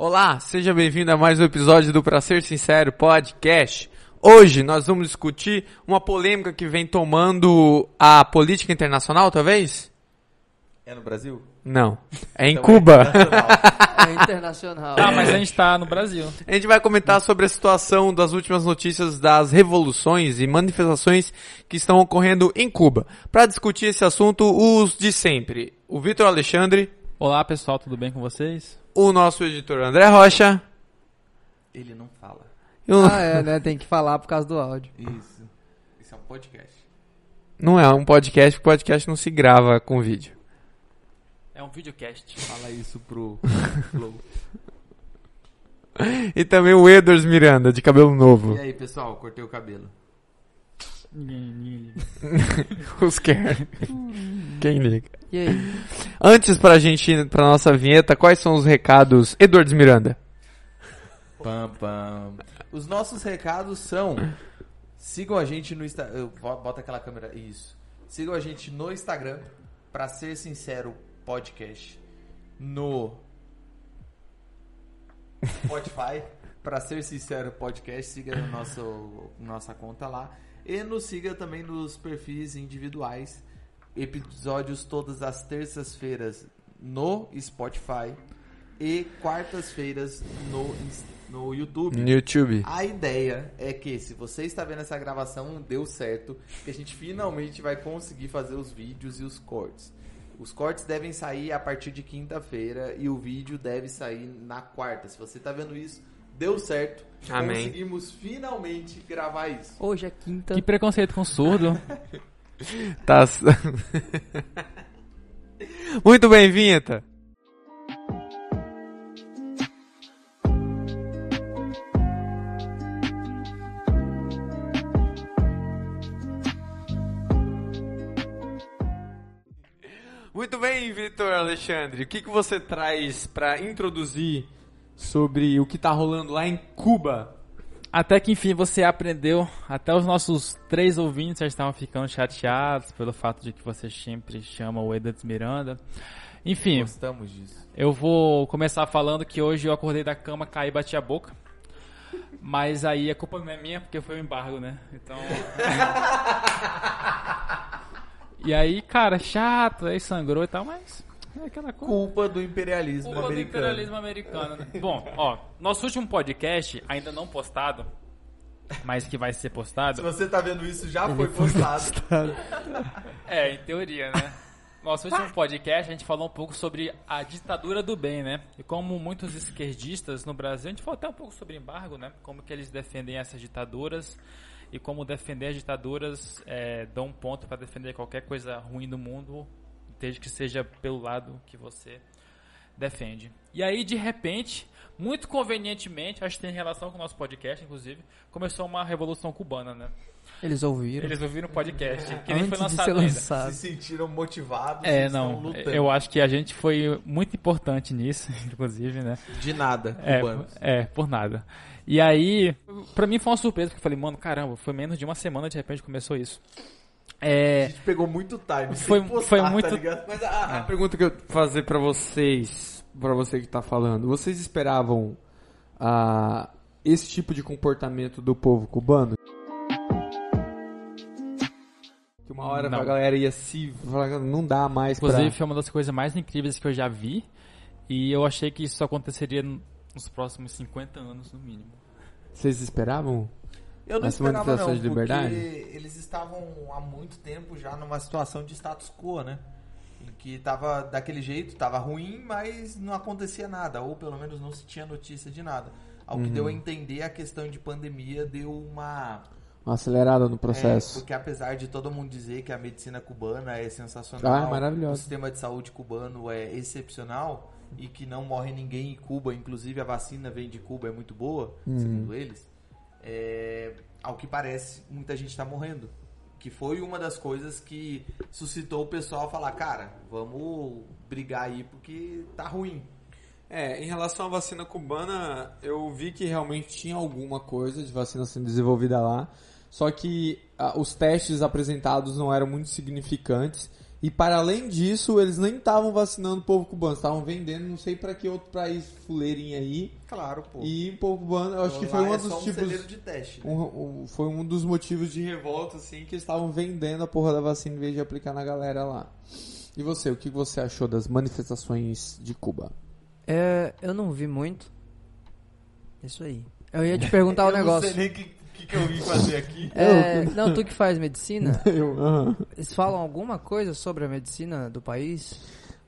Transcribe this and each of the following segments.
Olá, seja bem-vindo a mais um episódio do Pra Ser Sincero Podcast. Hoje nós vamos discutir uma polêmica que vem tomando a política internacional, talvez? É no Brasil? Não, é em Então, Cuba. internacional. É internacional. Ah, mas a gente tá no Brasil. A gente vai comentar sobre a situação das últimas notícias das revoluções e manifestações que estão ocorrendo em Cuba. Para discutir esse assunto, os de sempre. O Vitor Alexandre, Olá pessoal, tudo bem com vocês? O nosso editor André Rocha Ele não fala. e o... Ah, é, né? Tem que falar por causa do áudio. Isso. Isso é um podcast. Não é um podcast, porque podcast não se grava com vídeo. É um videocast. Fala isso pro Flow. E também o Edwards Miranda, de cabelo novo. E aí, pessoal, cortei o cabelo. Os quer. Quem liga? E aí? Antes pra gente ir pra nossa vinheta, quais são os recados? Edwards Miranda. Pam, pam. Os nossos recados são: sigam a gente no Instagram. Bota aquela câmera. Isso. Sigam a gente no Instagram, pra ser sincero, podcast. No Spotify, pra ser sincero, podcast. Siga no nosso, nossa conta lá. E nos siga também nos perfis individuais. Episódios todas as terças-feiras no Spotify e quartas-feiras no, no YouTube. No YouTube. A ideia é que, se você está vendo essa gravação, deu certo, que a gente finalmente vai conseguir fazer os vídeos e os cortes. Os cortes devem sair a partir de quinta-feira e o vídeo deve sair na quarta. Se você está vendo isso, deu certo. Amém. Conseguimos finalmente gravar isso. Hoje é quinta. Que preconceito com surdo. Tá. Muito bem, vinheta. Muito bem, Vitor Alexandre. O que, que você traz para introduzir sobre o que tá rolando lá em Cuba? Até que enfim você aprendeu. Até os nossos três ouvintes já estavam ficando chateados pelo fato de que você sempre chama o Edwards Miranda. Enfim, Gostamos disso. eu vou começar falando que hoje eu acordei da cama, caí e bati a boca. Mas aí a culpa não é minha, porque foi o embargo, né? Então. e aí, cara, chato, aí sangrou e tal, mas. É aquela coisa. Culpa do imperialismo Culpa do americano. imperialismo americano, né? Bom, ó, nosso último podcast, ainda não postado, mas que vai ser Se postado. você está vendo isso, já foi postado. É, em teoria, né? Nosso último podcast, a gente falou um pouco sobre a ditadura do bem, né? E como muitos esquerdistas no Brasil, a gente falou até um pouco sobre embargo, né? Como que eles defendem essas ditaduras e como defender as ditaduras é, dão um ponto para defender qualquer coisa ruim no mundo, desde que seja pelo lado que você defende. E aí, de repente, muito convenientemente, acho que tem relação com o nosso podcast, inclusive, começou uma revolução cubana, né? Eles ouviram. Eles ouviram o podcast, que nem Antes foi de lançado ser ainda. lançado. Se sentiram motivados e É, não. lutando. Eu acho que a gente foi muito importante nisso, inclusive, né? De nada, É, cubanos. é, por nada. E aí, pra mim foi uma surpresa, porque eu falei, mano, caramba, foi menos de uma semana de repente começou isso. A É. gente pegou muito time Foi- postar, foi tá muito- ligado? Mas a, a pergunta que eu fazer pra vocês, pra você que tá falando, vocês esperavam ah, esse tipo de comportamento do povo cubano? Que uma hora Não. a galera ia se falar, não dá mais Inclusive, pra... foi uma das coisas mais incríveis que eu já vi. E eu achei que isso aconteceria nos próximos 50 anos, no mínimo. Vocês esperavam? Eu não As esperava não, de liberdade? porque eles estavam há muito tempo já numa situação de status quo, né? Em que tava daquele jeito, tava ruim, mas não acontecia nada, ou pelo menos não se tinha notícia de nada. Ao que Uhum. deu a entender, a questão de pandemia deu uma Uma acelerada no É, processo. porque apesar de todo mundo dizer que a medicina cubana é sensacional, Ah, é o sistema de saúde cubano é excepcional e que não morre ninguém em Cuba, inclusive a vacina vem de Cuba, é muito boa, Uhum. segundo eles. É, ao que parece, muita gente está morrendo. Que foi uma das coisas que suscitou o pessoal a falar, cara, vamos brigar aí porque tá ruim. É, em relação à vacina cubana, eu vi que realmente tinha alguma coisa de vacina sendo desenvolvida lá, só que ah, os testes apresentados não eram muito significantes E para além disso, eles nem estavam vacinando o povo cubano, estavam vendendo, não sei para que outro país fuleirinho aí. Claro, pô. E o povo cubano, eu acho que Lá foi um é dos só um tipos. de teste. né? um- um- foi um dos motivos de revolta, assim, que eles estavam vendendo a porra da vacina em vez de aplicar na galera lá. E você, o que você achou das manifestações de Cuba? É, eu não vi muito. Isso aí. Eu ia te perguntar o eu negócio. não sei nem o que, que, que eu vim fazer aqui. É, não, tu que faz medicina, Eu, aham. eles falam alguma coisa sobre a medicina do país?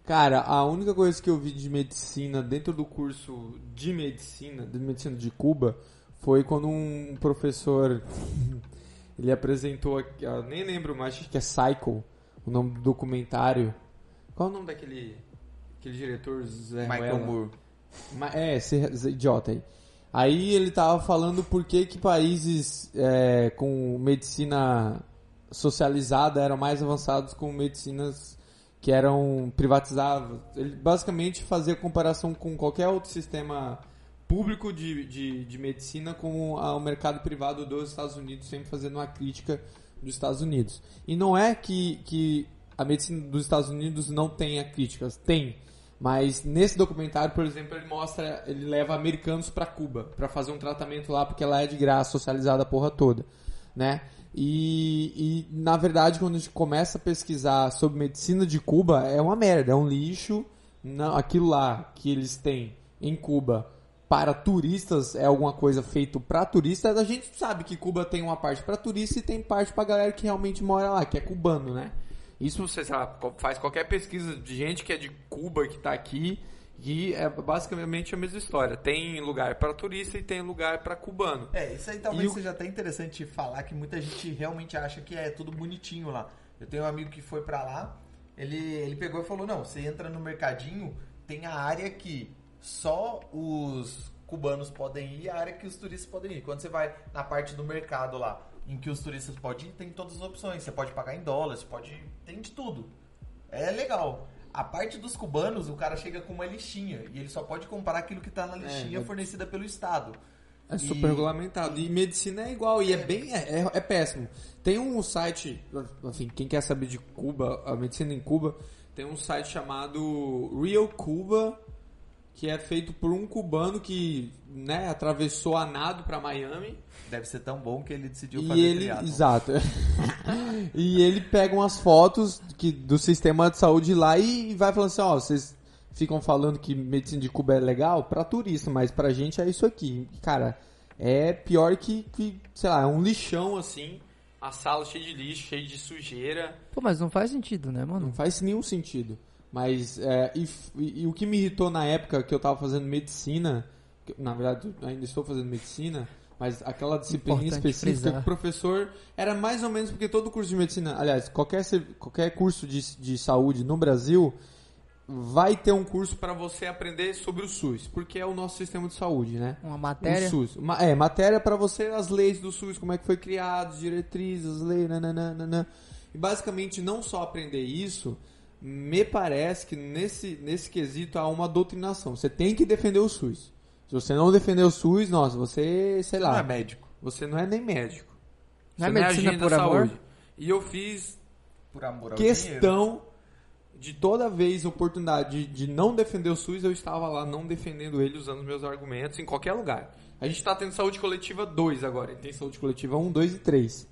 Cara, a única coisa que eu vi de medicina dentro do curso de medicina, de medicina de Cuba, foi quando um professor ele apresentou, aqui- eu nem lembro mais, acho que é Cycle, o nome do documentário. Qual é o nome daquele aquele diretor Zé Michael Ruela? Moore. É, esse idiota aí. Aí ele tava falando por que, que países é, com medicina socializada eram mais avançados com medicinas que eram privatizadas. Ele basicamente fazia comparação com qualquer outro sistema público de, de, de medicina com o mercado privado dos Estados Unidos, sempre fazendo uma crítica dos Estados Unidos. E não é que, que a medicina dos Estados Unidos não tenha críticas, tem. Mas nesse documentário, por exemplo, ele mostra, ele leva americanos pra Cuba pra fazer um tratamento lá porque lá é de graça, socializada a porra toda, né? E, e na verdade, quando a gente começa a pesquisar sobre medicina de Cuba, é uma merda, é um lixo. Não, aquilo lá que eles têm em Cuba para turistas é alguma coisa feito para turista. A gente sabe que Cuba tem uma parte para turista e tem parte para galera que realmente mora lá, que é cubano, né? Isso você sei lá, faz qualquer pesquisa de gente que é de Cuba que tá aqui e é basicamente a mesma história. Tem lugar para turista e tem lugar para cubano. É, isso aí talvez E o- seja até interessante falar que muita gente realmente acha que é tudo bonitinho lá. Eu tenho um amigo que foi pra lá, ele, ele pegou e falou: não, você entra no mercadinho, tem a área que só os cubanos podem ir e a área que os turistas podem ir. Quando você vai na parte do mercado lá, em que os turistas podem ir, tem todas as opções. Você pode pagar em dólares, pode. tem de tudo. É legal. A parte dos cubanos, o cara chega com uma listinha e ele só pode comprar aquilo que tá na listinha mas- fornecida pelo Estado. É E- super regulamentado. E medicina é igual, e é bem. É, é- é péssimo. Tem um site, assim, quem quer saber de Cuba, a medicina em Cuba, tem um site chamado Real Cuba, que é feito por um cubano que, né, atravessou a nado pra Miami. Deve ser tão bom que ele decidiu E fazer ele, triatlon. exato. e ele pega umas fotos que, do sistema de saúde lá e vai falando assim, ó, vocês ficam falando que medicina de Cuba é legal pra turista, mas pra gente é isso aqui. Cara, é pior que, que sei lá, é um lixão assim, a sala cheia de lixo, cheia de sujeira. Pô, mas não faz sentido, né, Não mano? faz nenhum sentido. Mas, é, e, e- e o que me irritou na época que eu tava fazendo medicina, que, na verdade ainda estou fazendo medicina, mas aquela disciplina Importante específica, frisar. o professor era mais ou menos porque todo curso de medicina, aliás, qualquer, qualquer curso de, de saúde no Brasil vai ter um curso para você aprender sobre o SUS, porque é o nosso sistema de saúde, né? Uma matéria. O SUS. Ma- é, matéria para você, as leis do SUS, como é que foi criado, diretrizes, leis, nananana. E basicamente não só aprender isso, me parece que nesse, nesse quesito há uma doutrinação. Você tem que defender o SUS. Se você não defender o SUS, nossa, você, sei Não lá, é médico. você não é nem médico. Não é Você medicina por da amor? saúde. E eu fiz Por amor ao dinheiro. questão de toda vez oportunidade de, de não defender o SUS, eu estava lá não defendendo ele, usando os meus argumentos em qualquer lugar. A gente está tendo saúde coletiva 2 agora, tem saúde coletiva 1, 2 e 3.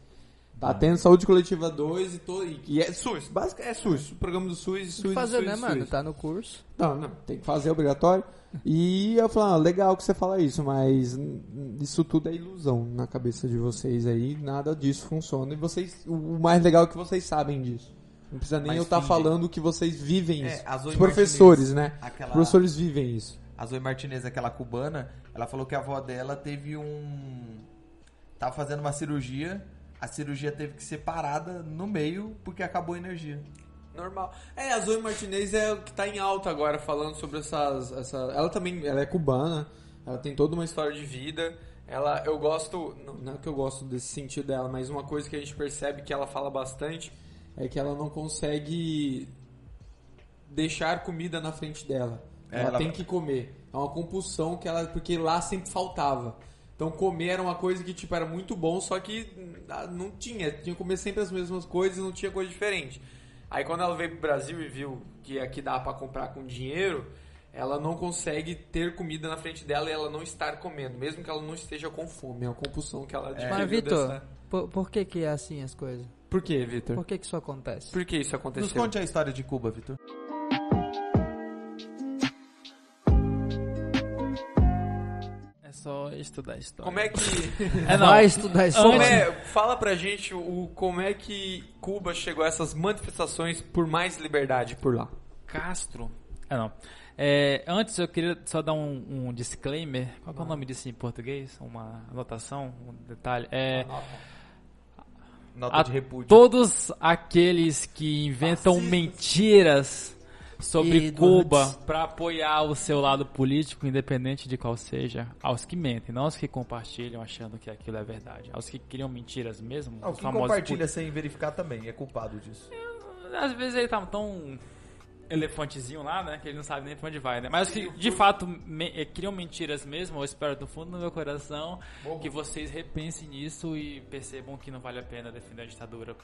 Tá tendo saúde coletiva 2 e, to, e, e é SUS, basicamente é SUS, o programa do SUS, Tem SUS, que fazer, SUS, né, SUS. mano? Tá no curso. Não, não, tem que fazer, é obrigatório. E eu falei, ah, legal que você fala isso, mas isso tudo é ilusão na cabeça de vocês aí, nada disso funciona. E vocês, o mais legal é que vocês sabem disso. Não precisa nem Mas eu estar fingem. falando que vocês vivem É, isso. Os professores, Martinez, né? aquela- Os professores vivem isso. A Zoe Martinez, aquela cubana, ela falou que a avó dela teve um. Tava fazendo uma cirurgia, a cirurgia teve que ser parada no meio porque acabou a energia. Normal. É, a Zoe Martinez é o que tá em alta agora, falando sobre essas. Essa... Ela também ela é cubana, ela tem toda uma história de vida. Ela, eu gosto. Não, não é que eu gosto desse sentido dela, mas uma coisa que a gente percebe que ela fala bastante é que ela não consegue deixar comida na frente dela. É, ela, ela- tem que comer. É uma compulsão que ela. Porque lá sempre faltava. Então comer era uma coisa que tipo, era muito bom, só que ah, não tinha. Tinha que comer sempre as mesmas coisas, não tinha coisa diferente. Aí quando ela veio pro Brasil e viu que aqui dá pra comprar com dinheiro, ela não consegue ter comida na frente dela e ela não estar comendo, mesmo que ela não esteja com fome. É uma compulsão que ela adquiriu Mas, Vitor, dessa- por, por que que é assim as coisas? Por que, Vitor? Por que que isso acontece? Por que isso Nos aconteceu? conte a história de Cuba, Vitor. Só estudar história. Como é que É, não. Vai estudar isso. Como é- fala pra gente o, como é que Cuba chegou a essas manifestações por mais liberdade por lá. Castro. É, não. É, antes eu queria só dar um, um disclaimer. Qual que é o nome disso em português? Uma anotação, um detalhe. É, Nota a de repúdio. todos aqueles que inventam mentiras sobre Cuba para apoiar o seu lado político, independente de qual seja, aos que mentem, não aos que compartilham achando que aquilo é verdade, aos que criam mentiras mesmo. Os quem famosos compartilha sem verificar também é culpado disso. às vezes ele tá tão elefantezinho lá, né? Que ele não sabe nem pra onde vai, né? Mas que de fato me- eh, criam mentiras mesmo, eu espero do fundo do meu coração que vocês repensem nisso e percebam que não vale a pena defender a ditadura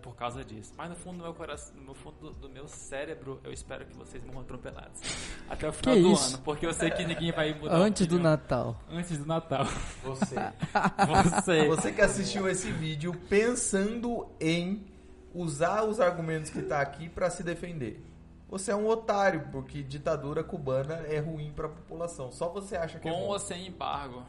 por causa disso. Mas no fundo do meu coração, no fundo do, do meu cérebro, eu espero que vocês morram atropelados. Até o final Que do isso? ano, porque eu sei que ninguém vai mudar. a Antes do. Natal. Antes do Natal. Você. Você. Você que assistiu esse vídeo pensando em usar os argumentos que tá aqui pra se defender. Você é um otário, porque ditadura cubana é ruim pra população. Só você acha que é Com bom. ou sem embargo,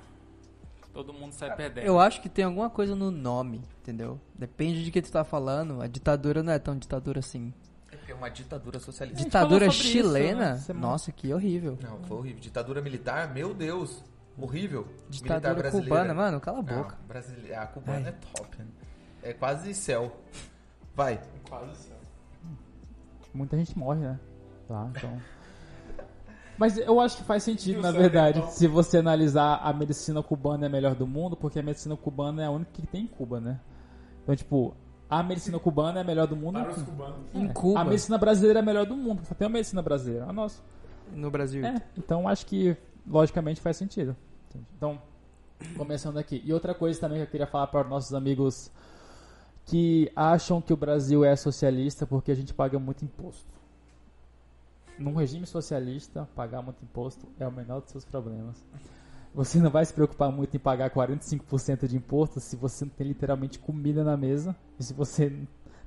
todo mundo sai perdendo. Eu acho que tem alguma coisa no nome, entendeu? Depende de que tu tá falando. A ditadura não é tão ditadura assim. É porque é uma ditadura socialista. Ditadura sobre isso, chilena? né, Nossa, que horrível. Não, foi horrível. Ditadura militar, meu Deus. Horrível. Ditadura Militar brasileira. cubana, mano, cala a boca. Não, brasile- a cubana Ai. é top. né? É quase céu. Vai. Muita gente morre, né? Lá, então. Mas eu acho que faz sentido, na verdade, se você analisar a medicina cubana é a melhor do mundo, porque a medicina cubana é a única que tem em Cuba, né? Então, tipo, a medicina cubana é a melhor do mundo. Em É. Cuba, A medicina brasileira é a melhor do mundo, só tem a medicina brasileira. A nossa. no Brasil. É, então acho que logicamente faz sentido. Então, começando aqui. E outra coisa também que eu queria falar para os nossos amigos que acham que o Brasil é socialista porque a gente paga muito imposto. Num regime socialista, pagar muito imposto é o menor dos seus problemas. Você não vai se preocupar muito em pagar 45% de imposto se você não tem literalmente comida na mesa e se você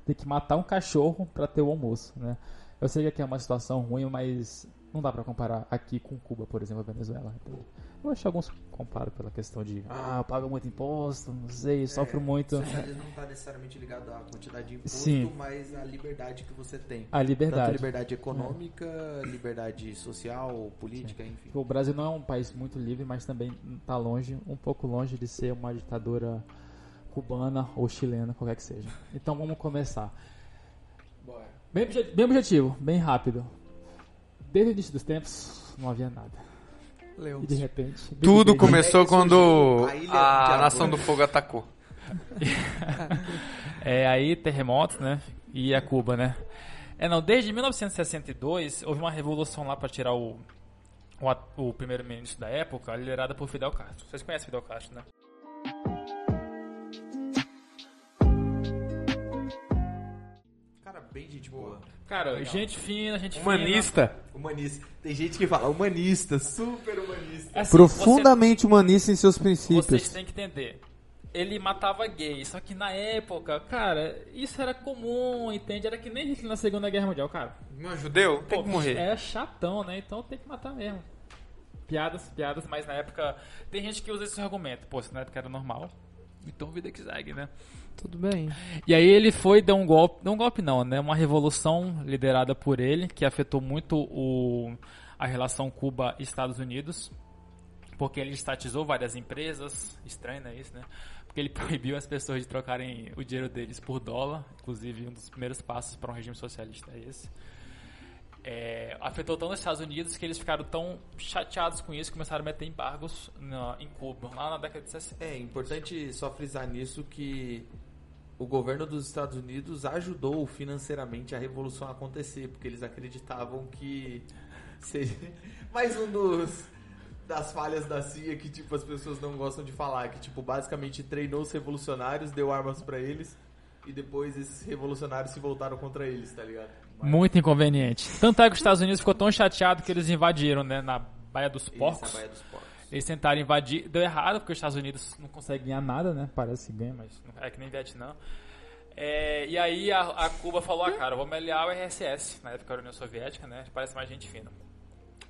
tem que matar um cachorro para ter o almoço, né? Eu sei que aqui é uma situação ruim, mas não dá pra comparar aqui com Cuba, por exemplo, a Venezuela. entende? Eu acho que alguns comparam pela questão de ah, eu pago muito imposto, não sei, sofro muito. Socialismo não está necessariamente ligado à quantidade de imposto, Sim. mas à liberdade que você tem. A Tanto liberdade. liberdade econômica, liberdade social, política, enfim. O Brasil não é um país muito livre, mas também está longe, um pouco longe de ser uma ditadura cubana ou chilena, qualquer que seja. Então vamos começar. Bem, obje- bem objetivo, bem rápido. Desde o início dos tempos não havia nada. Leu. E de repente. Big Tudo Bang- começou que quando a a. Nação do Fogo atacou. É, aí terremotos, né? E a Cuba, né? É, não, desde 1962 houve uma revolução lá para tirar o, o, o primeiro-ministro da época, liderada por Fidel Castro. Vocês conhecem Fidel Castro, né? Bem gente boa. Cara, gente fina, gente Humanista. Humanista. Tem gente que fala humanista, super humanista. fina. Assim, Profundamente humanista em seus você- princípios. Vocês têm que entender. Ele matava gays, só que na época, cara, isso era comum, entende? Era que nem Hitler na Segunda Guerra Mundial, cara. Meu judeu tem Pô, que morrer. É chatão, né? Então tem que matar mesmo. Piadas, piadas, mas na época. Tem gente que usa esse argumento. Pô, se na época era normal. Então vida que segue, né? Tudo bem. E aí ele foi, deu um golpe. Não um golpe não, né? Uma revolução liderada por ele, que afetou muito o, a relação Cuba-Estados Unidos. Porque ele estatizou várias empresas. Estranho, não é isso, né? Porque ele proibiu as pessoas de trocarem o dinheiro deles por dólar. Inclusive, um dos primeiros passos para um regime socialista é esse. É, afetou tanto os Estados Unidos que eles ficaram tão chateados com isso que começaram a meter embargos na- em Cuba, lá na década de 60. É importante só frisar nisso que o governo dos Estados Unidos ajudou financeiramente a revolução a acontecer, porque eles acreditavam que seria mais um dos das falhas da CIA que tipo as pessoas não gostam de falar, que tipo basicamente treinou os revolucionários, deu armas pra eles e depois esses revolucionários se voltaram contra eles, tá ligado? Muito inconveniente. Tanto é que os Estados Unidos ficou tão chateado que eles invadiram, né, na Baía dos Isso, Porcos. a Baía dos Porcos. Eles tentaram invadir, deu errado, porque os Estados Unidos não conseguem ganhar nada, né? Parece que ganha, mas é que nem Vietnã. É, e aí a, a Cuba falou, ah, cara, vamos aliar ao RSS, na época era a União Soviética, né? Parece mais gente fina.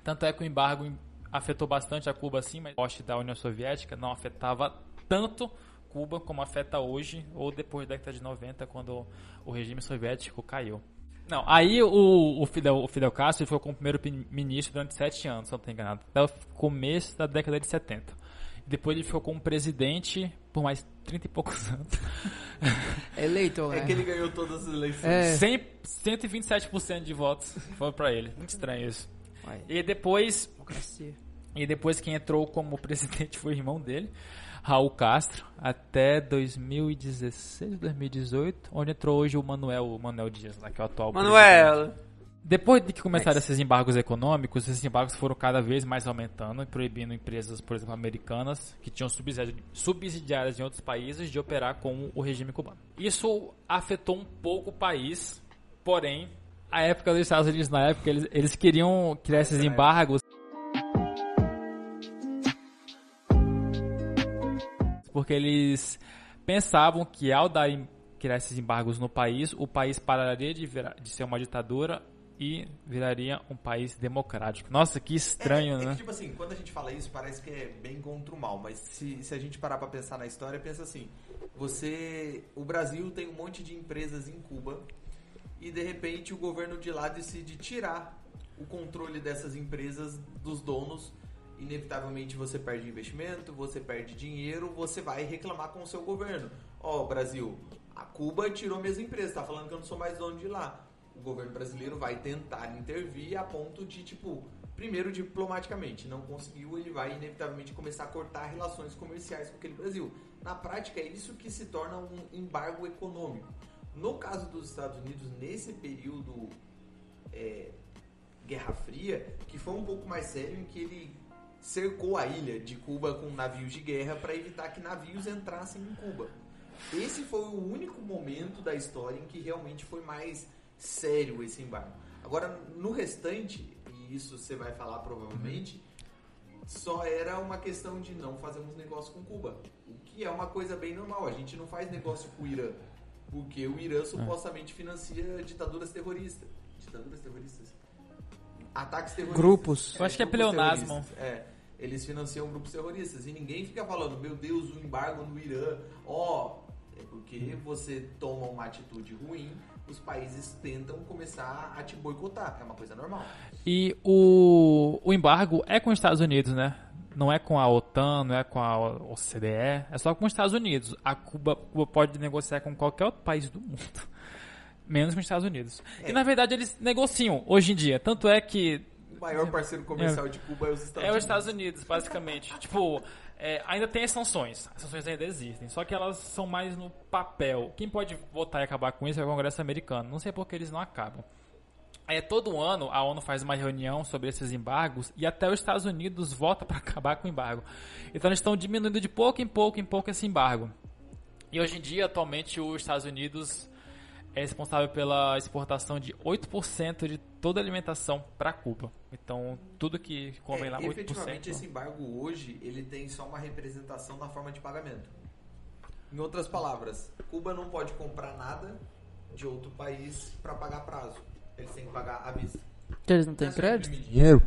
Tanto é que o embargo em- afetou bastante a Cuba, sim, mas o poste da União Soviética não afetava tanto Cuba como afeta hoje, ou depois da década de 90, quando o regime soviético caiu. Não, aí o, o, Fidel, o Fidel Castro ele ficou como primeiro pin- ministro durante sete anos, se não estou enganado, até o começo da década de 70. Depois ele ficou como presidente por mais 30 e poucos anos. Eleito, né? É que ele ganhou todas as eleições. É. 100, 127% de votos foi pra ele. Muito estranho isso. Uai, E depois, democracia. e depois quem entrou como presidente foi o irmão dele, Raul Castro, até 2016, 2018, onde entrou hoje o Manuel, o Manuel Dias, lá, que é o atual presidente. Manuel. Depois de que começaram esses embargos econômicos, esses embargos foram cada vez mais aumentando e proibindo empresas, por exemplo, americanas, que tinham subsidi- subsidiárias em outros países, de operar com o regime cubano. Isso afetou um pouco o país, porém, a época dos Estados Unidos, na época, eles, eles queriam criar esses embargos porque eles pensavam que ao dar em- criar esses embargos no país, o país pararia de, virar- de ser uma ditadura e viraria um país democrático. Nossa, que estranho, é, é né? que, tipo assim, quando a gente fala isso, parece que é bem contra o mal, mas se, se a gente parar pra pensar na história, pensa assim, você, o Brasil tem um monte de empresas em Cuba e de repente o governo de lá decide tirar o controle dessas empresas dos donos, inevitavelmente você perde investimento, você perde dinheiro, você vai reclamar com o seu governo. Ó, Brasil, a Cuba tirou minhas empresas, tá falando que eu não sou mais dono de lá. O governo brasileiro vai tentar intervir a ponto de, tipo, primeiro diplomaticamente, não conseguiu, ele vai inevitavelmente começar a cortar relações comerciais com aquele Brasil. Na prática, é isso que se torna um embargo econômico. No caso dos Estados Unidos, nesse período é, Guerra Fria, que foi um pouco mais sério, em que ele cercou a ilha de Cuba com navios de guerra para evitar que navios entrassem em Cuba. Esse foi o único momento da história em que realmente foi mais sério esse embargo. Agora, no restante, e isso você vai falar provavelmente, só era uma questão de não fazermos negócio com Cuba. O que é uma coisa bem normal. A gente não faz negócio com o Irã. Porque o Irã supostamente financia ditaduras terroristas. Ditaduras terroristas? Ataques terroristas. Grupos. Eu acho que é pleonasmo. É. Eles financiam grupos terroristas. E ninguém fica falando, meu Deus, o embargo no Irã. Ó, é porque você toma uma atitude ruim, os países tentam começar a te boicotar. É uma coisa normal. E o, o embargo é com os Estados Unidos, né? Não é com a OTAN, não é com a OCDE, é só com os Estados Unidos. A Cuba, Cuba pode negociar com qualquer outro país do mundo, menos com os Estados Unidos. E na verdade eles negociam hoje em dia. Tanto é que maior parceiro comercial de Cuba é os Estados É os Unidos. Estados Unidos, basicamente. tipo, é, ainda tem as sanções. As sanções ainda existem. Só que elas são mais no papel. Quem pode votar e acabar com isso é o Congresso americano. Não sei por que eles não acabam. É, todo ano a ONU faz uma reunião sobre esses embargos e até os Estados Unidos vota para acabar com o embargo. Então eles estão diminuindo de pouco em pouco em pouco esse embargo. E hoje em dia, atualmente, os Estados Unidos é responsável pela exportação de 8% de toda a alimentação para Cuba. Então, tudo que comem lá, É, 8%. efetivamente, esse embargo hoje, ele tem só uma representação na forma de pagamento. Em outras palavras, Cuba não pode comprar nada de outro país para pagar prazo. Eles têm que pagar à vista. Que eles não têm É crédito? Dinheiro?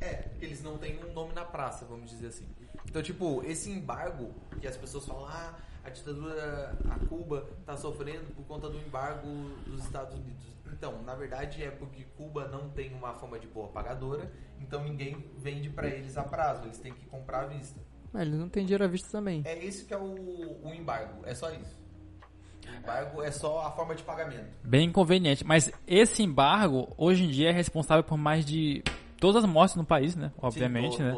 É, porque eles não têm um nome na praça, vamos dizer assim. Então, tipo, esse embargo que as pessoas falam, ah, a ditadura, a Cuba tá sofrendo por conta do embargo dos Estados Unidos. Então, na verdade é porque Cuba não tem uma fama de boa pagadora, então ninguém vende pra eles a prazo, eles têm que comprar à vista. Mas eles não têm dinheiro à vista também. É esse que é o, o embargo, é só isso. O embargo é só a forma de pagamento. Bem inconveniente. Mas esse embargo, hoje em dia, é responsável por mais de todas as mortes no país, né? Obviamente, Sim, né?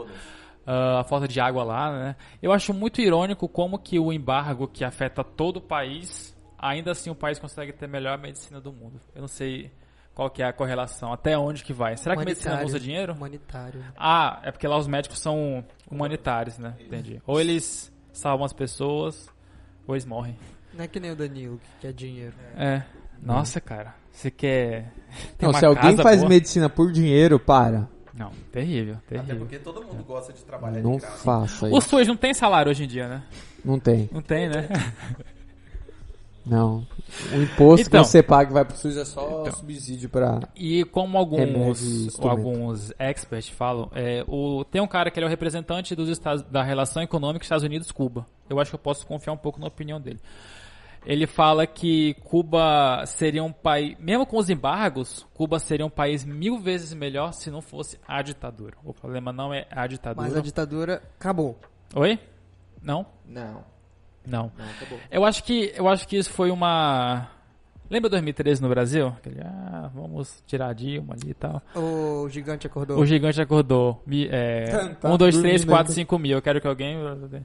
Ah, a falta de água lá, né? Eu acho muito irônico como que o embargo que afeta todo o país, ainda assim o país consegue ter a melhor medicina do mundo. Eu não sei qual que é a correlação, até onde que vai. Será que a medicina não usa dinheiro? Humanitário. Ah, é porque lá os médicos são humanitários, né? Entendi. Ou eles salvam as pessoas, ou eles morrem. Não é que nem o Danilo, que quer dinheiro. É. Nossa, cara. Você quer. Não, uma se alguém casa faz boa? medicina por dinheiro, para. Não, terrível, Até terrível. porque todo mundo gosta de trabalhar Não de graça. faça O isso. SUS não tem salário hoje em dia, né? Não tem. Não tem, né? Não. O imposto Então. que você paga e vai pro SUS é só Então. subsídio pra. E como alguns, alguns experts falam, é, o, tem um cara que ele é o representante dos Estados, da relação econômica Estados Unidos-Cuba. Eu acho que eu posso confiar um pouco na opinião dele. Ele fala que Cuba seria um país, mesmo com os embargos, Cuba seria um país mil vezes melhor se não fosse a ditadura. O problema não é a ditadura. Mas a ditadura acabou. Oi? Não? Não, Não. não, acabou. Eu acho que eu acho que isso foi uma Lembra 2013 no Brasil? Aquele, ah, vamos tirar a Dilma ali e tal. O gigante acordou. O gigante acordou. Mi- É, Tá- tá 1, 2, 3, dormindo 4, ainda. 5 mil. Eu quero que alguém.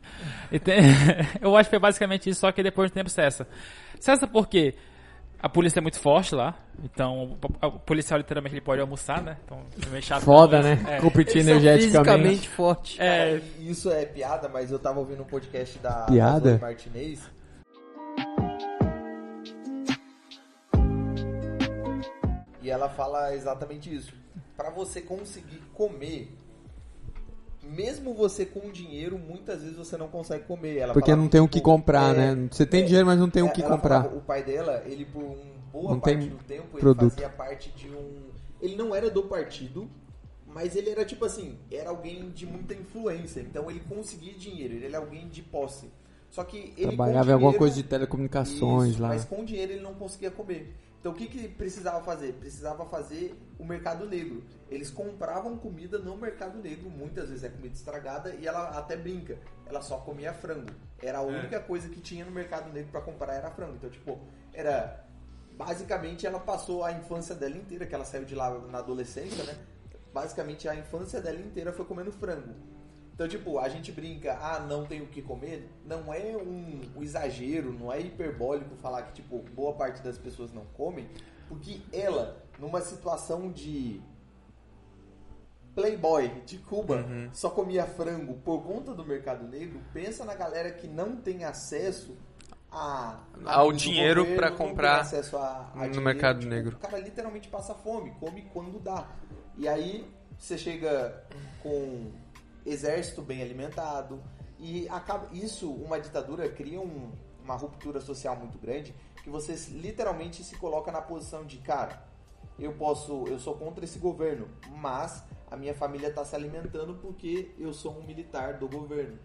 E tem- Eu acho que foi basicamente isso, só que depois do tempo cessa. Cessa porque a polícia é muito forte lá. Então, o policial literalmente ele pode almoçar, né? Então, é meio chato. Foda, né? É. Competir energeticamente. fisicamente forte. É, Cara, isso é piada, mas eu tava ouvindo um podcast da Piada? Martinez. E ela fala exatamente isso. Pra você conseguir comer, mesmo você com dinheiro, muitas vezes você não consegue comer. Ela Porque não tem o tipo, que comprar, é, né? Você tem dinheiro, mas não tem o é, que ela comprar. falava, o pai dela, ele por um boa Não parte tem do tempo, ele produto. fazia parte de um. Ele não era do partido, mas ele era tipo assim, era alguém de muita influência. Então ele conseguia dinheiro, ele era alguém de posse. Só que ele Trabalhava em alguma coisa de telecomunicações isso, lá. Mas com dinheiro ele não conseguia comer. Então o que, que precisava fazer? Precisava fazer o mercado negro. Eles compravam comida no mercado negro, muitas vezes é comida estragada, e ela até brinca. Ela só comia frango. Era a única coisa que tinha no mercado negro pra comprar era frango. Então, tipo, era. Basicamente ela passou a infância dela inteira, que ela saiu de lá na adolescência, né? Basicamente a infância dela inteira foi comendo frango. Então, tipo, a gente brinca, ah, não tem o que comer. Não é um, um exagero, não é hiperbólico falar que, tipo, boa parte das pessoas não comem, porque ela, numa situação de playboy de Cuba, Uhum. só comia frango por conta do mercado negro, pensa na galera que não tem acesso a, Ao do dinheiro tem comprar acesso a, a no dinheiro, mercado tipo, negro. O cara literalmente passa fome, come quando dá. E aí você chega com exército bem alimentado e acaba isso uma ditadura cria um- uma ruptura social muito grande que você literalmente se coloca na posição de cara eu posso eu sou contra esse governo mas a minha família está se alimentando porque eu sou um militar do governo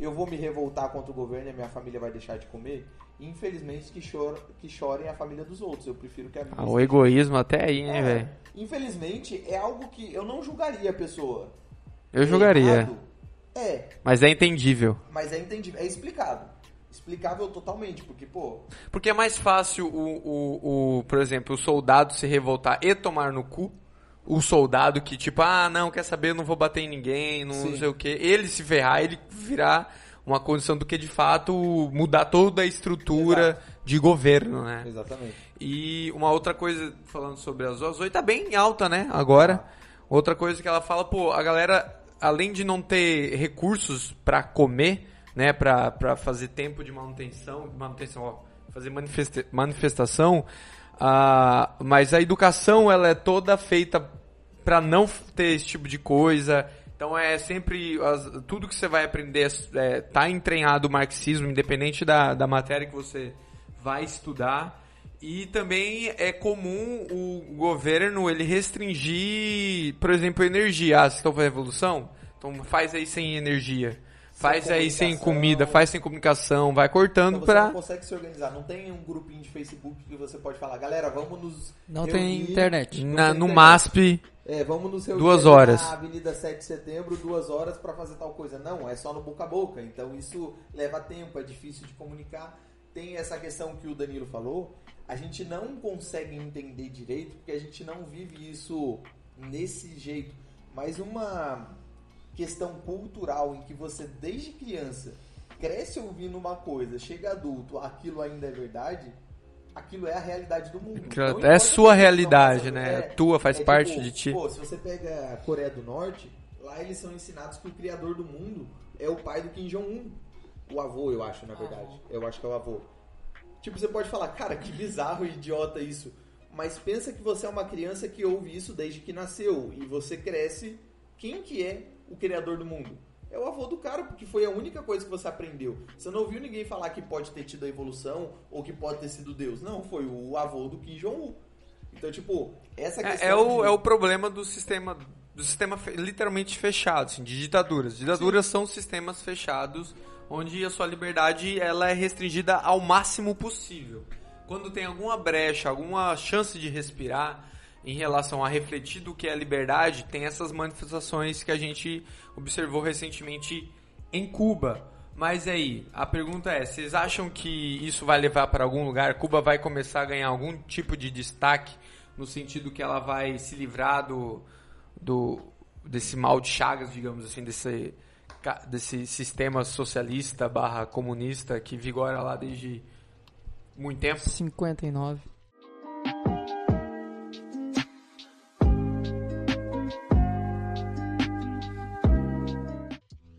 eu vou me revoltar contra o governo e a minha família vai deixar de comer infelizmente que chora, que chorem a família dos outros eu prefiro que a minha Ah, o egoísmo até aí, né, velho? Infelizmente, é algo que eu não julgaria a pessoa. Eu jogaria. Errado. É, Mas é entendível. mas é entendível, é explicado. Explicável totalmente, porque, pô, Porque é mais fácil o, o, o, por exemplo, o soldado se revoltar e tomar no cu. O soldado que, tipo, ah, não, quer saber, eu não vou bater em ninguém, não Sim. sei o quê. Ele se ferrar, ele virar uma condição do que, de fato, mudar toda a estrutura de governo, né? exatamente. E uma outra coisa, falando sobre a Zoe, a Zoe tá bem alta, né, agora. Outra coisa que ela fala, pô, a galera, além de não ter recursos pra comer, né, pra fazer tempo de manutenção, manutenção, ó, fazer manifesta- manifestação, ah, mas a educação, ela é toda feita pra não ter esse tipo de coisa. Então é sempre as- tudo que você vai aprender é, tá entranhado o marxismo, independente da, da matéria que você vai estudar. E também é comum o governo ele restringir, por exemplo, energia. Ah, vocês estão fazendo revolução? Então faz aí sem energia. Faz aí sem comida, faz sem comunicação, vai cortando Então você pra. não consegue se organizar. Não tem um grupinho de Facebook que você pode falar, galera, vamos nos. Não reunir. tem internet. Não Na, tem no internet. MASP, É, vamos nos reunir Duas horas. na Avenida 7 de Setembro, duas horas pra fazer tal coisa. Não, é só no boca a boca. Então isso leva tempo, é difícil de comunicar. Tem essa questão que o Danilo falou. A gente não consegue entender direito porque a gente não vive isso nesse jeito. Mas uma questão cultural em que você desde criança cresce ouvindo uma coisa, chega adulto, aquilo ainda é verdade. Aquilo é a realidade do mundo. Não é sua realidade, né? faça- Tua, faz parte de ti. Pô, se você pega a Coreia do Norte, lá eles são ensinados que o criador do mundo é o pai do Kim Jong-un. O avô, eu acho, na verdade. Eu acho que é o avô. Tipo, você pode falar, cara, que bizarro e idiota isso. Mas pensa que você é uma criança que ouve isso desde que nasceu. E você cresce. Quem que é o criador do mundo? É o avô do cara, porque foi a única coisa que você aprendeu. Você não ouviu ninguém falar que pode ter tido a evolução ou que pode ter sido Deus. Não, foi o avô do Kim Jong-un. Então, tipo, essa questão. É, é o, de- é o problema do sistema, do sistema literalmente fechado, assim, de ditaduras. Ditaduras são sistemas fechados onde a sua liberdade ela é restringida ao máximo possível. Quando tem alguma brecha, alguma chance de respirar em relação a refletir do que é liberdade, tem essas manifestações que a gente observou recentemente em Cuba. Mas aí, a pergunta é, vocês acham que isso vai levar para algum lugar? Cuba vai começar a ganhar algum tipo de destaque no sentido que ela vai se livrar do, do desse mal de chagas, digamos assim, desse desse sistema socialista barra comunista que vigora lá desde muito tempo? 59.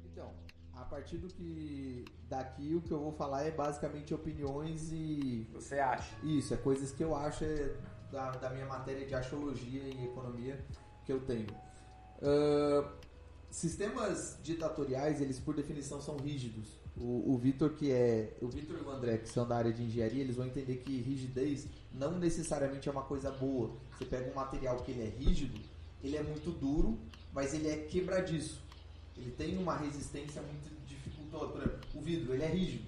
Então, a partir do que daqui o que eu vou falar é basicamente opiniões e Você acha? Isso, é coisas que eu acho é da, da minha matéria de arqueologia e economia que eu tenho. Ahn, sistemas ditatoriais, eles por definição são rígidos. O, o Vitor que é, o Vitor e o André que são da área de engenharia, eles vão entender que rigidez não necessariamente é uma coisa boa. Você pega um material que ele é rígido, ele é muito duro, mas ele é quebradiço. Ele tem uma resistência muito dificultosa. O vidro, ele é rígido.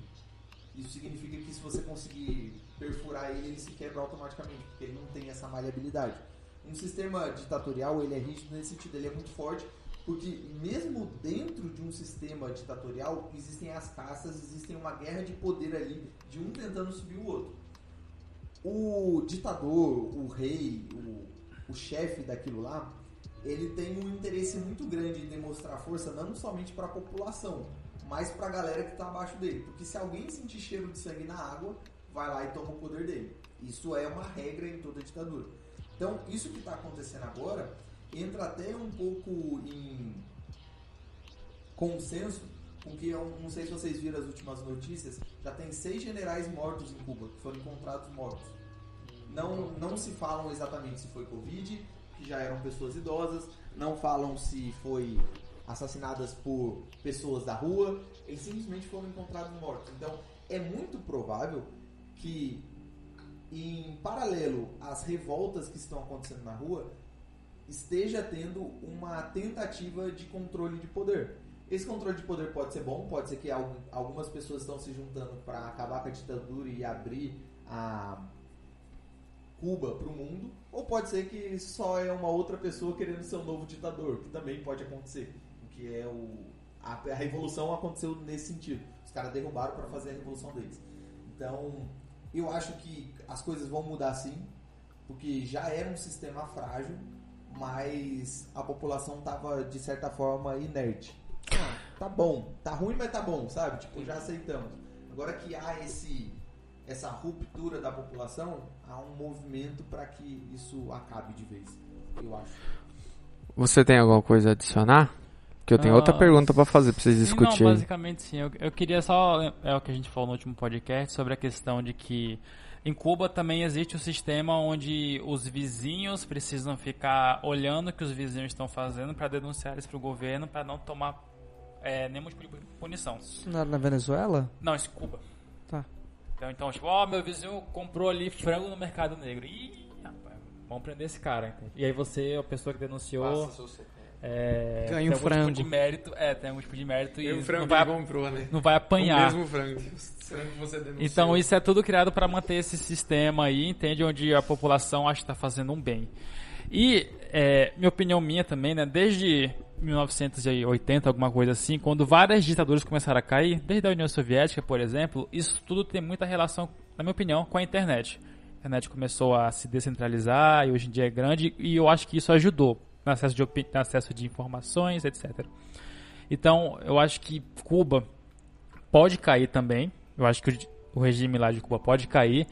Isso significa que se você conseguir perfurar ele, ele se quebra automaticamente, porque ele não tem essa maleabilidade. Um sistema ditatorial, ele é rígido nesse sentido, ele é muito forte, porque mesmo dentro de um sistema ditatorial, existem as caças, existem uma guerra de poder ali, de um tentando subir o outro. O ditador, o rei, o, o chefe daquilo lá, ele tem um interesse muito grande em demonstrar força não somente para a população, mas para a galera que está abaixo dele. Porque se alguém sentir cheiro de sangue na água, vai lá e toma o poder dele. Isso é uma regra em toda ditadura. Então, isso que está acontecendo agora entra até um pouco em consenso com que, não sei se vocês viram as últimas notícias, já tem seis generais mortos em Cuba, que foram encontrados mortos. Não, não se falam exatamente se foi Covid, que já eram pessoas idosas, não falam se foi assassinadas por pessoas da rua, eles simplesmente foram encontrados mortos. Então, é muito provável que, em paralelo às revoltas que estão acontecendo na rua, esteja tendo uma tentativa de controle de poder. Esse controle de poder pode ser bom, pode ser que algum- algumas pessoas estão se juntando para acabar com a ditadura e abrir a Cuba para o mundo, ou pode ser que só é uma outra pessoa querendo ser um novo ditador, que também pode acontecer, que é o a, a revolução aconteceu nesse sentido. Os caras derrubaram para fazer a revolução deles. Então, eu acho que as coisas vão mudar sim, porque já era um sistema frágil, mas a população estava de certa forma inerte. Ah, tá bom, tá ruim, mas tá bom, sabe? Tipo, já aceitamos. Agora que há esse essa ruptura da população, há um movimento para que isso acabe de vez. Eu acho. Você tem alguma coisa a adicionar? Que eu tenho Ah, outra pergunta para fazer para vocês Sim, discutirem. Não, basicamente sim. Eu, eu queria só. É o que a gente falou no último podcast sobre a questão de que em Cuba também existe um sistema onde os vizinhos precisam ficar olhando o que os vizinhos estão fazendo para denunciar isso para o governo para não tomar é, nenhum tipo de punição. Era na Venezuela? Não, isso é Cuba. Tá. Então, então tipo, ó, meu vizinho comprou ali frango no mercado negro. Ih, rapaz, vamos prender esse cara. entende? E aí você, a pessoa que denunciou, é, Ganha tem um algum frango. tipo de mérito. É, tem algum tipo de mérito e E o não frango vai, que comprou, né? não vai apanhar. O mesmo frango. O frango você denunciou. Então isso é tudo criado para manter esse sistema aí, entende? Onde a população acha que está fazendo um bem. E, é, minha opinião minha também, né? Desde 1980, alguma coisa assim, quando várias ditaduras começaram a cair, desde a União Soviética, por exemplo, isso tudo tem muita relação, na minha opinião, com a internet. A internet começou a se descentralizar e hoje em dia é grande e eu acho que isso ajudou no acesso de, no acesso de informações, etc. Então, eu acho que Cuba pode cair também. Eu acho que o, o regime lá de Cuba pode cair.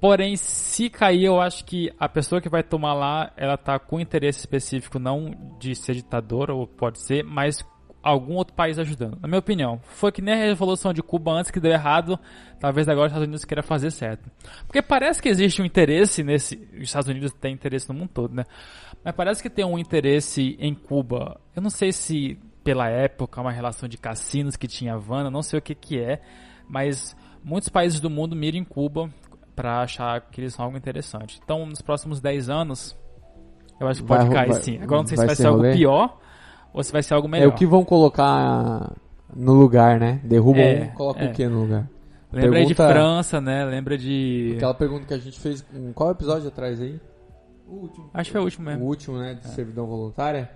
Porém, se cair, eu acho que a pessoa que vai tomar lá, ela tá com interesse específico não de ser ditadora, ou pode ser, mas algum outro país ajudando. Na minha opinião, foi que nem a Revolução de Cuba antes que deu errado, talvez agora os Estados Unidos queira fazer certo. Porque parece que existe um interesse nesse, os Estados Unidos têm interesse no mundo todo, né? Mas parece que tem um interesse em Cuba. Eu não sei se pela época, uma relação de cassinos que tinha Havana, não sei o que que é, mas muitos países do mundo miram em Cuba para achar que eles são algo interessante. Então, nos próximos 10 anos, eu acho que pode Vai- cair vai- sim. Agora não sei vai se vai ser ser algo rolê? pior ou se vai ser algo É melhor. o que vão colocar no lugar, né? Derrubam É, um, coloca é. o que no lugar? Lembra de Pergunta- França, né? Lembra de. Aquela pergunta que a gente fez em qual episódio atrás aí? O último. Acho que foi o último O mesmo. último, né? De servidão voluntária?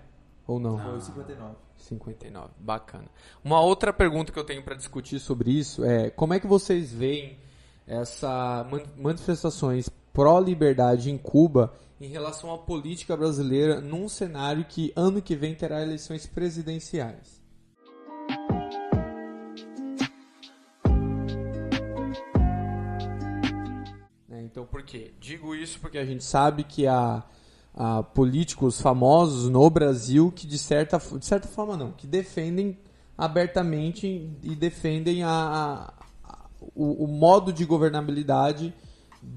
Ou não? Foi o 59. 59, bacana. Uma outra pergunta que eu tenho para discutir sobre isso é como é que vocês veem essas manifestações pró-liberdade em Cuba em relação à política brasileira num cenário que ano que vem terá eleições presidenciais? Né, Então, por quê? Digo isso porque a gente sabe que há, há políticos famosos no Brasil que, de certa, de certa forma, não, que defendem abertamente e defendem a- a- o, o modo de governabilidade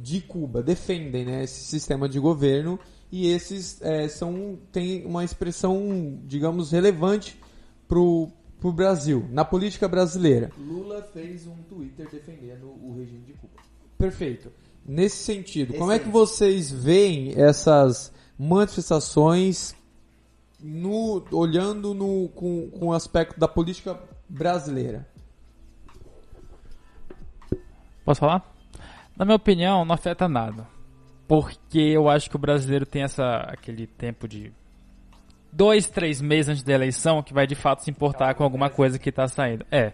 de Cuba. Defendem né, esse sistema de governo e esses é, são, têm uma expressão, digamos, relevante para o Brasil, na política brasileira. Lula fez um Twitter defendendo o regime de Cuba. Perfeito. Nesse sentido, como é que vocês veem essas manifestações no, olhando no, com, com o aspecto da política brasileira? Posso falar? Na minha opinião, não afeta nada. Porque eu acho que o brasileiro tem essa, aquele tempo de dois, três meses antes da eleição que vai de fato se importar com alguma coisa que está saindo. É.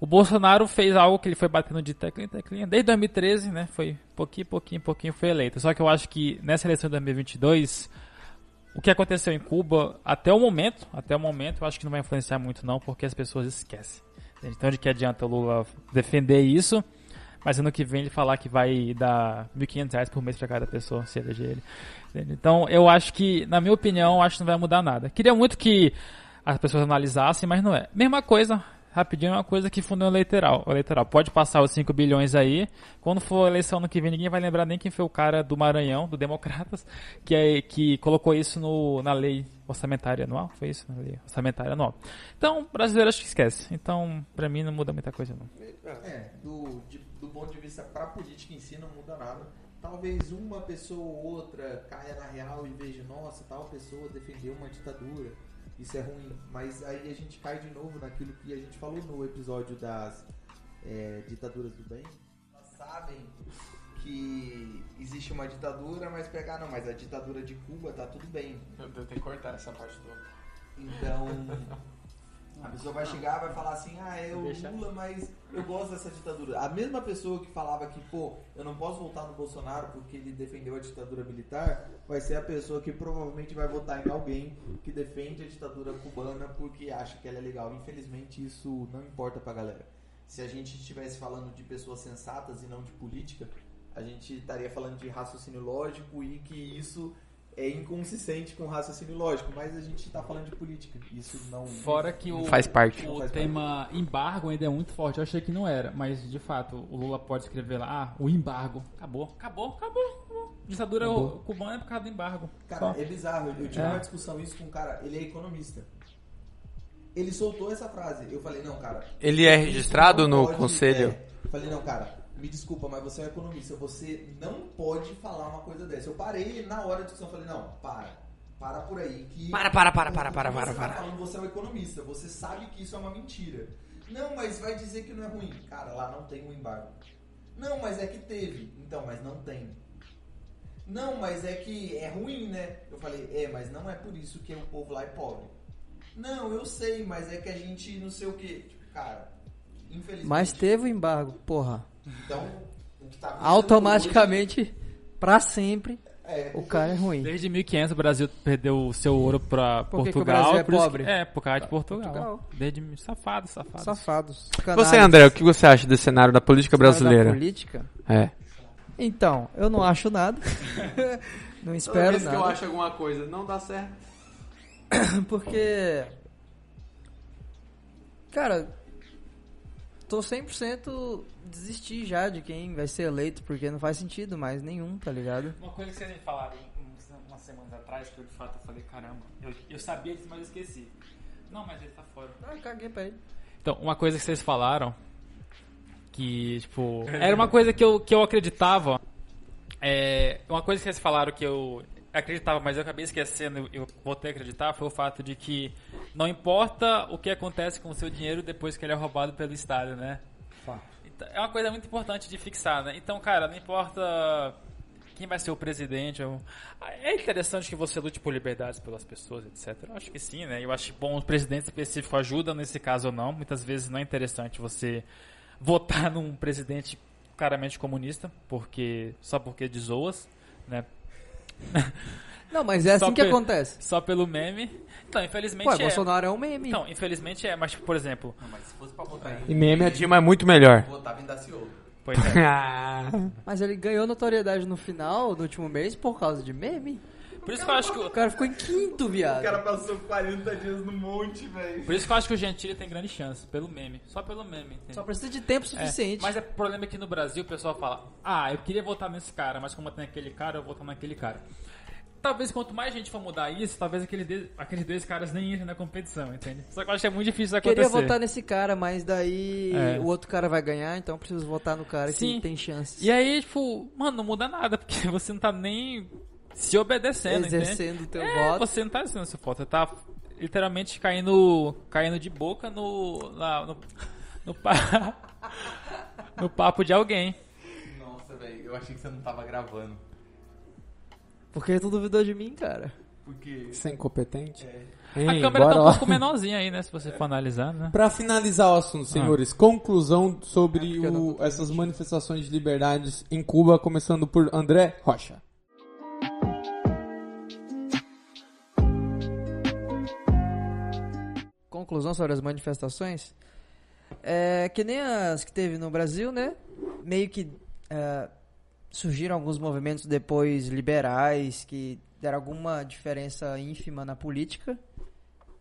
O Bolsonaro fez algo que ele foi batendo de teclinha em teclinha desde 2013, né? Foi pouquinho, pouquinho, pouquinho foi eleito. Só que eu acho que nessa eleição de 2022, o que aconteceu em Cuba, até o momento, até o momento, eu acho que não vai influenciar muito não, porque as pessoas esquecem. Então de que adianta o Lula defender isso, mas ano que vem ele falar que vai dar 1.500 reais por mês pra cada pessoa se eleger ele. Então eu acho que, na minha opinião, acho que não vai mudar nada. Queria muito que as pessoas analisassem, mas não é. Mesma coisa, rapidinho, é uma coisa que fundou eleitoral. Eleitoral pode passar os 5 bilhões aí, quando for a eleição ano que vem, ninguém vai lembrar nem quem foi o cara do Maranhão, do Democratas, que, é, que colocou isso no, na lei orçamentária anual. Foi isso? Na lei orçamentária anual. Então, brasileiro acho que esquece. Então, pra mim, não muda muita coisa, não. É, do, de- do ponto de vista pra política em si não muda nada. Talvez uma pessoa ou outra caia na real e veja, nossa, tal pessoa defendeu uma ditadura. Isso é ruim. Mas aí a gente cai de novo naquilo que a gente falou no episódio das é, ditaduras do bem. Elas sabem que existe uma ditadura, mas pegar não, mas a ditadura de Cuba tá tudo bem. Eu tenho que cortar essa parte do. Então, a pessoa vai chegar vai falar assim: ah, é o. Lula, mas eu gosto dessa ditadura. A mesma pessoa que falava que, pô, eu não posso votar no Bolsonaro porque ele defendeu a ditadura militar, vai ser a pessoa que provavelmente vai votar em alguém que defende a ditadura cubana porque acha que ela é legal. Infelizmente, isso não importa pra galera. Se a gente estivesse falando de pessoas sensatas e não de política, a gente estaria falando de raciocínio lógico e que isso é inconsistente com raciocínio lógico, mas a gente tá falando de política. Isso não. Fora que o, Faz parte. o Faz tema embargo ainda é muito forte. Eu achei que não era, mas de fato o Lula pode escrever lá, ah, o embargo. Acabou. Acabou, acabou. acabou. Ditadura Acabou. cubana é por causa do embargo. Cara, Só. é bizarro. Eu tive É. uma discussão isso com um cara, ele é economista. Ele soltou essa frase. Eu falei, não, cara. Ele é registrado no pode- conselho? é. Eu falei, não, cara, me desculpa, mas você é um economista. Você não pode falar uma coisa dessa. Eu parei na hora da discussão. Falei, não, para. Para por aí. Que Para, para, para, para, que para, você para, tá para. falando, você é um economista. Você sabe que isso é uma mentira. Não, mas vai dizer que não é ruim. Cara, lá não tem um embargo. Não, mas é que teve. Então, mas não tem. Não, mas é que é ruim, né? Eu falei, é, mas não é por isso que o povo lá é pobre. Não, eu sei, mas é que a gente não sei o quê. Tipo, cara, infelizmente. Mas teve o embargo, porra. Então, o que tá Automaticamente, pra sempre, é, o cara é ruim. Desde 1500 o Brasil perdeu o seu ouro pra Por que que o Portugal. Brasil é por isso pobre? que- é, por causa de Portugal. Portugal. Desde safado, safado. Safados. Você. André, o que você acha desse cenário da política Cenário brasileira? Da política? É. Então, eu não acho nada. não espero nada. alguma coisa não dá certo. Porque Cara, tô 100% desistir já de quem vai ser eleito, porque não faz sentido mais nenhum, tá ligado? Uma coisa que vocês me falaram umas semanas atrás, que eu de fato eu falei, caramba, eu, eu sabia disso, mas eu esqueci. Não, mas ele tá fora. Ah, caguei pra ele. Então, uma coisa que vocês falaram, que, tipo, era uma coisa que eu, que eu acreditava, é, uma coisa que vocês falaram que eu acreditava, mas eu acabei esquecendo, eu voltei a acreditar, foi o fato de que não importa o que acontece com o seu dinheiro depois que ele é roubado pelo Estado, né? Então, é uma coisa muito importante de fixar, né? Então, cara, não importa quem vai ser o presidente. ou- É interessante que você lute por liberdades pelas pessoas, etc. Eu acho que sim, né? Eu acho bom o presidente específico ajuda nesse caso ou não. Muitas vezes não é interessante você votar num presidente claramente comunista, porque só porque de zoas, né? Não, mas é Só assim que acontece. Só pelo meme. Então, infelizmente Ué, é. Bolsonaro é um meme. Então, infelizmente é, mas por exemplo, Não, mas se fosse pra votar E em meme a Dilma é muito melhor. votava em Daciolo. pois é. Mas ele ganhou notoriedade no final do último mês por causa de meme. Por isso que eu acho que O o- cara ficou em quinto, viado. passou 40 dias no monte, velho. por isso que eu acho que o Gentili tem grande chance pelo meme, só pelo meme. entendeu? Só precisa de tempo É, suficiente. mas o problema é que no Brasil o pessoal fala: Ah, eu queria votar nesse cara, mas como tem aquele cara, eu vou votar naquele cara. Talvez quanto mais gente for mudar isso, talvez aquele de- aqueles dois caras nem entrem na competição, entende? Só que eu acho que é muito difícil isso Queria acontecer. votar nesse cara, mas daí É. o outro cara vai ganhar, então eu preciso votar no cara Sim. que tem chances. E aí, tipo, mano, não muda nada, porque você não tá nem se obedecendo, entende? Exercendo o teu É, voto. você não tá exercendo seu voto, você tá literalmente caindo, caindo de boca no, na- no, no, pa- no papo de alguém. Nossa, velho, eu achei que você não tava gravando. Porque tu duvidou de mim, cara. Porque. Você é incompetente? A Hein, câmera tá um pouco menorzinha aí, né? Se você for analisar, né? Pra finalizar o assunto, senhores, conclusão sobre É o- essas manifestações de liberdades em Cuba, começando por André Rocha. Conclusão sobre as manifestações. É que nem as que teve no Brasil, né? Meio que é, surgiram alguns movimentos depois liberais que deram alguma diferença ínfima na política.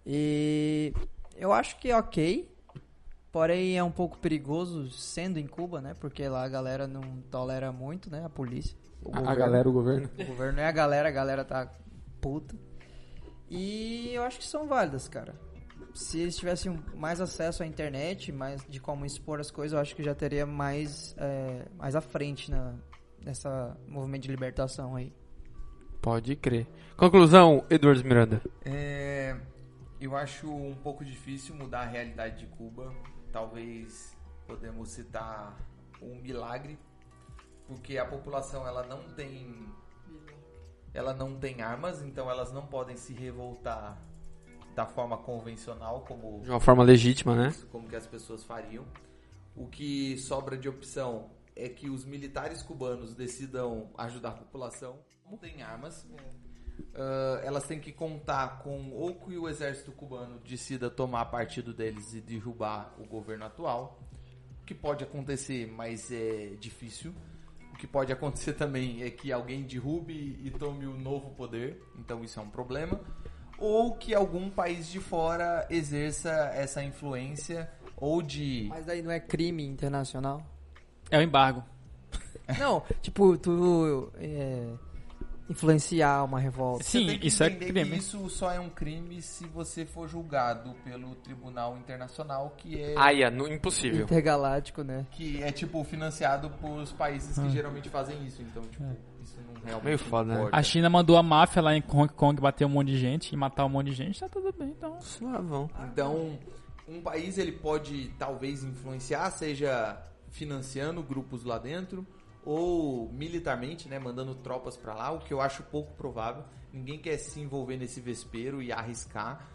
E eu acho que é ok. Porém é um pouco perigoso sendo em Cuba, né? Porque lá a galera não tolera muito, né? A polícia. a governo. galera, o governo. O governo é a galera, a galera tá puta. E eu acho que são válidas, cara. Se eles tivessem mais acesso à internet, mais de como expor as coisas, eu acho que já teria mais, é, mais à frente na, nessa movimento de libertação aí. Pode crer. Conclusão, Eduardo Miranda. É, eu acho um pouco difícil mudar a realidade de Cuba. Talvez podemos citar um milagre, porque a população ela não tem ela não tem armas, então elas não podem se revoltar da forma convencional como De uma forma legítima, né? como que as pessoas fariam. O que sobra de opção é que os militares cubanos decidam ajudar a população. Não tem armas. Ah, elas têm que contar com ou que o exército cubano decida tomar partido deles e derrubar o governo atual. O que pode acontecer, mas é difícil. O que pode acontecer também é que alguém derrube e tome o novo poder. Então isso é um problema ou que algum país de fora exerça essa influência ou de Mas daí não é crime internacional? É o embargo. Não, tipo, tu é, influenciar uma revolta. Sim, Você tem que isso é crime. isso só é um crime se você for julgado pelo Tribunal Internacional que é Aia, no, impossível. Intergaláctico, né? que é tipo financiado por países Ah. que geralmente fazem isso. Então, tipo, isso não realmente Meio foda, né? importa. A China mandou a máfia lá em Hong Kong bater um monte de gente e matar um monte de gente, tá tudo bem, então. Suavão. Então, um país ele pode talvez influenciar, seja financiando grupos lá dentro ou militarmente, né, mandando tropas pra lá, o que eu acho pouco provável. Ninguém quer se envolver nesse vespeiro e arriscar.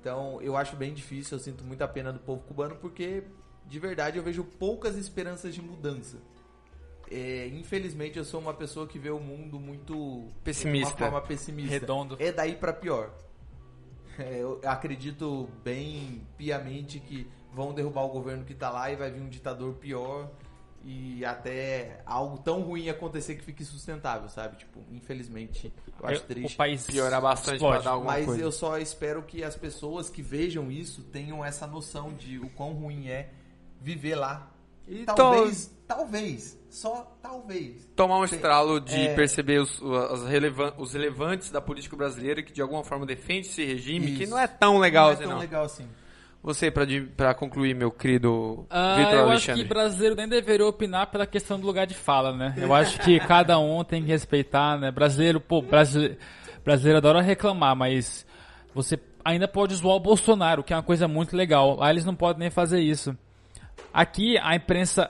Então, eu acho bem difícil, eu sinto muita pena do povo cubano porque de verdade eu vejo poucas esperanças de mudança. É, infelizmente eu sou uma pessoa que vê o mundo muito Pessimista. de uma forma pessimista. Redondo. É daí pra pior. É, eu acredito bem piamente que vão derrubar o governo que tá lá e vai vir um ditador pior e até algo tão ruim acontecer que fique sustentável, sabe? Tipo, infelizmente, eu acho o triste. país Piorar bastante pra explode. dar alguma Mas coisa. eu só espero que as pessoas que vejam isso tenham essa noção de o quão ruim é viver lá. E Então- talvez, talvez, só talvez. Tomar um estralo de É. perceber os, as relevan- os relevantes da política brasileira que de alguma forma defende esse regime, que Isso. não é tão legal não é assim, tão não. legal assim. Você, pra concluir, meu querido Ah, Vitor eu acho Alexandre. que brasileiro nem deveria opinar pela questão do lugar de fala, né? Eu acho que cada um tem que respeitar, né? Brasileiro, pô, brasileiro, brasileiro adora reclamar, mas você ainda pode zoar o Bolsonaro, que é uma coisa muito legal. Lá eles não podem nem fazer isso. Aqui a imprensa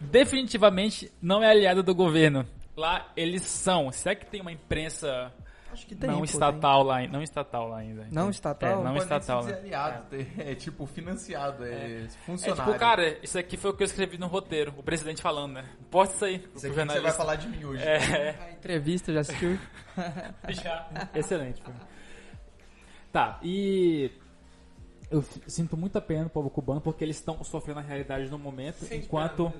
definitivamente não é aliada do governo. Lá eles são. Se é que tem uma imprensa Acho que tem. não pô, estatal lá, não estatal lá ainda. Não estatal? É, não Pode estatal. dizer aliado, é. tipo financiado, é, É funcionário. tipo, cara, isso aqui foi o que eu escrevi no roteiro, o presidente falando, né? Posta isso aí. Isso aqui você vai falar de mim hoje. É, A entrevista, já assistiu? já. Excelente. filme. Tá, e eu sinto muita pena do povo cubano porque eles estão sofrendo a realidade no momento, enquanto.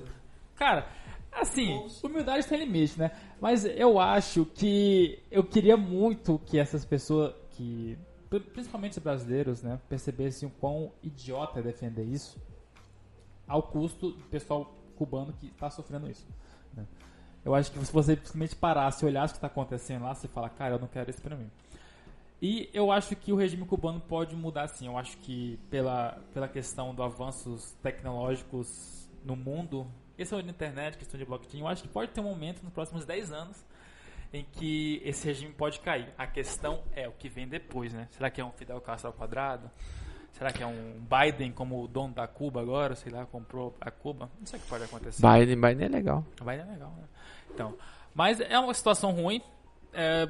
Cara, assim, humildade tem limite, né? Mas eu acho que eu queria muito que essas pessoas, que pri- principalmente os brasileiros, né, percebessem o quão idiota é defender isso ao custo do pessoal cubano que está sofrendo isso. né? Eu acho que se você simplesmente parasse e olhasse o que está acontecendo lá, você fala, cara, eu não quero isso pra mim. E eu acho que o regime cubano pode mudar sim. Eu acho que pela, pela questão dos avanços tecnológicos no mundo, questão de internet, questão de blockchain, eu acho que pode ter um momento nos próximos 10 anos em que esse regime pode cair. A questão é o que vem depois, né? Será que é um Fidel Castro ao quadrado? Será que é um Biden como o dono da Cuba agora, sei lá, comprou a Cuba? Não sei o que pode acontecer. Biden, Biden é legal. Vai é legal, né? Então, mas é uma situação ruim. É,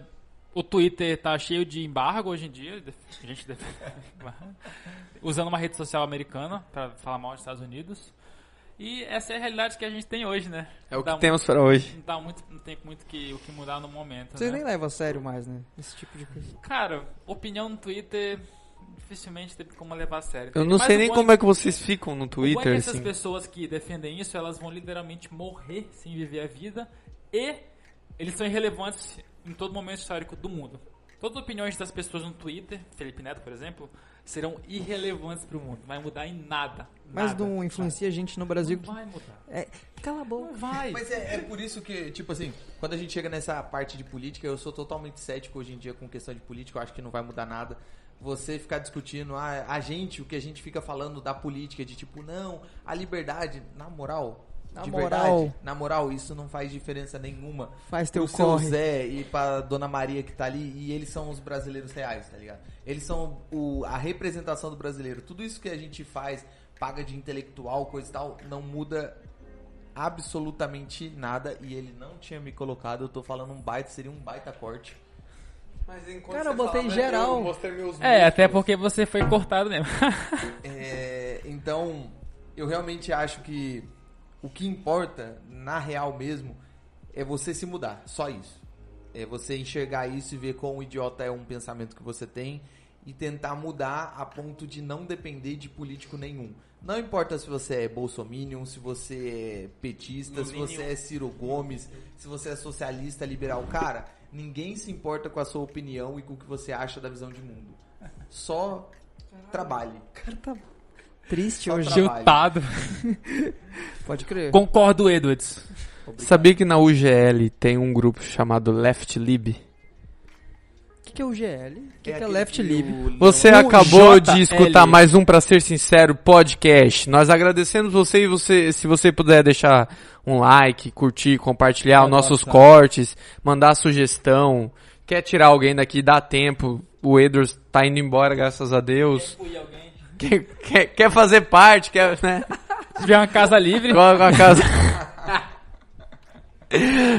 o Twitter tá cheio de embargo hoje em dia. A gente def- usando uma rede social americana para falar mal dos Estados Unidos. E essa é a realidade que a gente tem hoje, né? É o que temos para hoje. Não, dá muito, não tem muito que, o que mudar no momento. Vocês né? nem levam a sério mais, né? Esse tipo de coisa. Cara, opinião no Twitter dificilmente tem como levar a sério. Eu não Mas sei nem como é que vocês ficam no é Twitter, essas assim. pessoas que defendem isso, elas vão literalmente morrer sem viver a vida e eles são irrelevantes em todo momento histórico do mundo. Todas as opiniões das pessoas no Twitter, Felipe Neto, por exemplo, serão irrelevantes para o mundo. Não vai mudar em nada. Mas nada. não influencia a gente no Brasil. Não vai mudar. É, cala a boca. Não vai. Mas é, é por isso que, tipo assim, quando a gente chega nessa parte de política, eu sou totalmente cético hoje em dia com questão de política, eu acho que não vai mudar nada. Você ficar discutindo, ah, a gente, o que a gente fica falando da política, de tipo, não, a liberdade, na moral, Na de moral. verdade, na moral, isso não faz diferença nenhuma. Faz teu pro seu corre. Zé e pra Dona Maria que tá ali, e eles são os brasileiros reais, tá ligado? Eles são o, a representação do brasileiro. Tudo isso que a gente faz, paga de intelectual, coisa e tal, não muda absolutamente nada. E ele não tinha me colocado, eu tô falando um baita, seria um baita corte. Mas enquanto Cara, eu você botei falava, geral. eu mostrei meus É, até porque você foi cortado mesmo. É, então, eu realmente acho que o que importa, na real mesmo, é você se mudar. Só isso. É você enxergar isso e ver quão idiota é um pensamento que você tem e tentar mudar a ponto de não depender de político nenhum. Não importa se você é bolsominion, se você é petista, se você é Ciro Gomes, se você é socialista, liberal. Cara, ninguém se importa com a sua opinião e com o que você acha da visão de mundo. Só trabalhe. cara tá triste Só hoje. Pode crer. Concordo, Edwards. Sabia que na UGL tem um grupo chamado Left Lib? O que, que é o GL? O que, que é Left Lib? Você O acabou JL. de escutar mais um Pra Ser Sincero podcast. Nós agradecemos você e você, se você puder deixar um like, curtir, compartilhar os nossos Nossa. cortes, mandar sugestão, quer tirar alguém daqui, dá tempo. O Edwards tá indo embora, graças a Deus. Quer, quer, quer fazer parte, quer, né? Se tiver uma casa livre, Coloca a casa.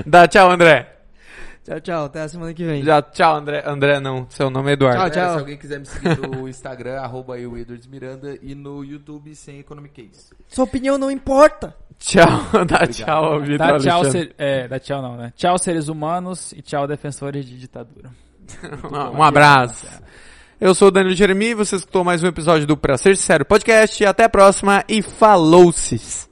Dá tchau, André. Tchau, tchau. Até a semana que vem. Já, tchau, André. André não, seu nome é Eduardo. Tchau, É, tchau. se alguém quiser me seguir no Instagram, arroba eu, Edwards Miranda, e no YouTube, sem Economic Case. Sua opinião não importa. Tchau, dá tchau, Vitor dá tchau, ser, é, dá tchau não, né? Tchau seres humanos e tchau defensores de ditadura. Um, um abraço. Eu sou o Danilo Jeremi, você escutou mais um episódio do Pra Ser Sincero Podcast. Até a próxima e falou-se!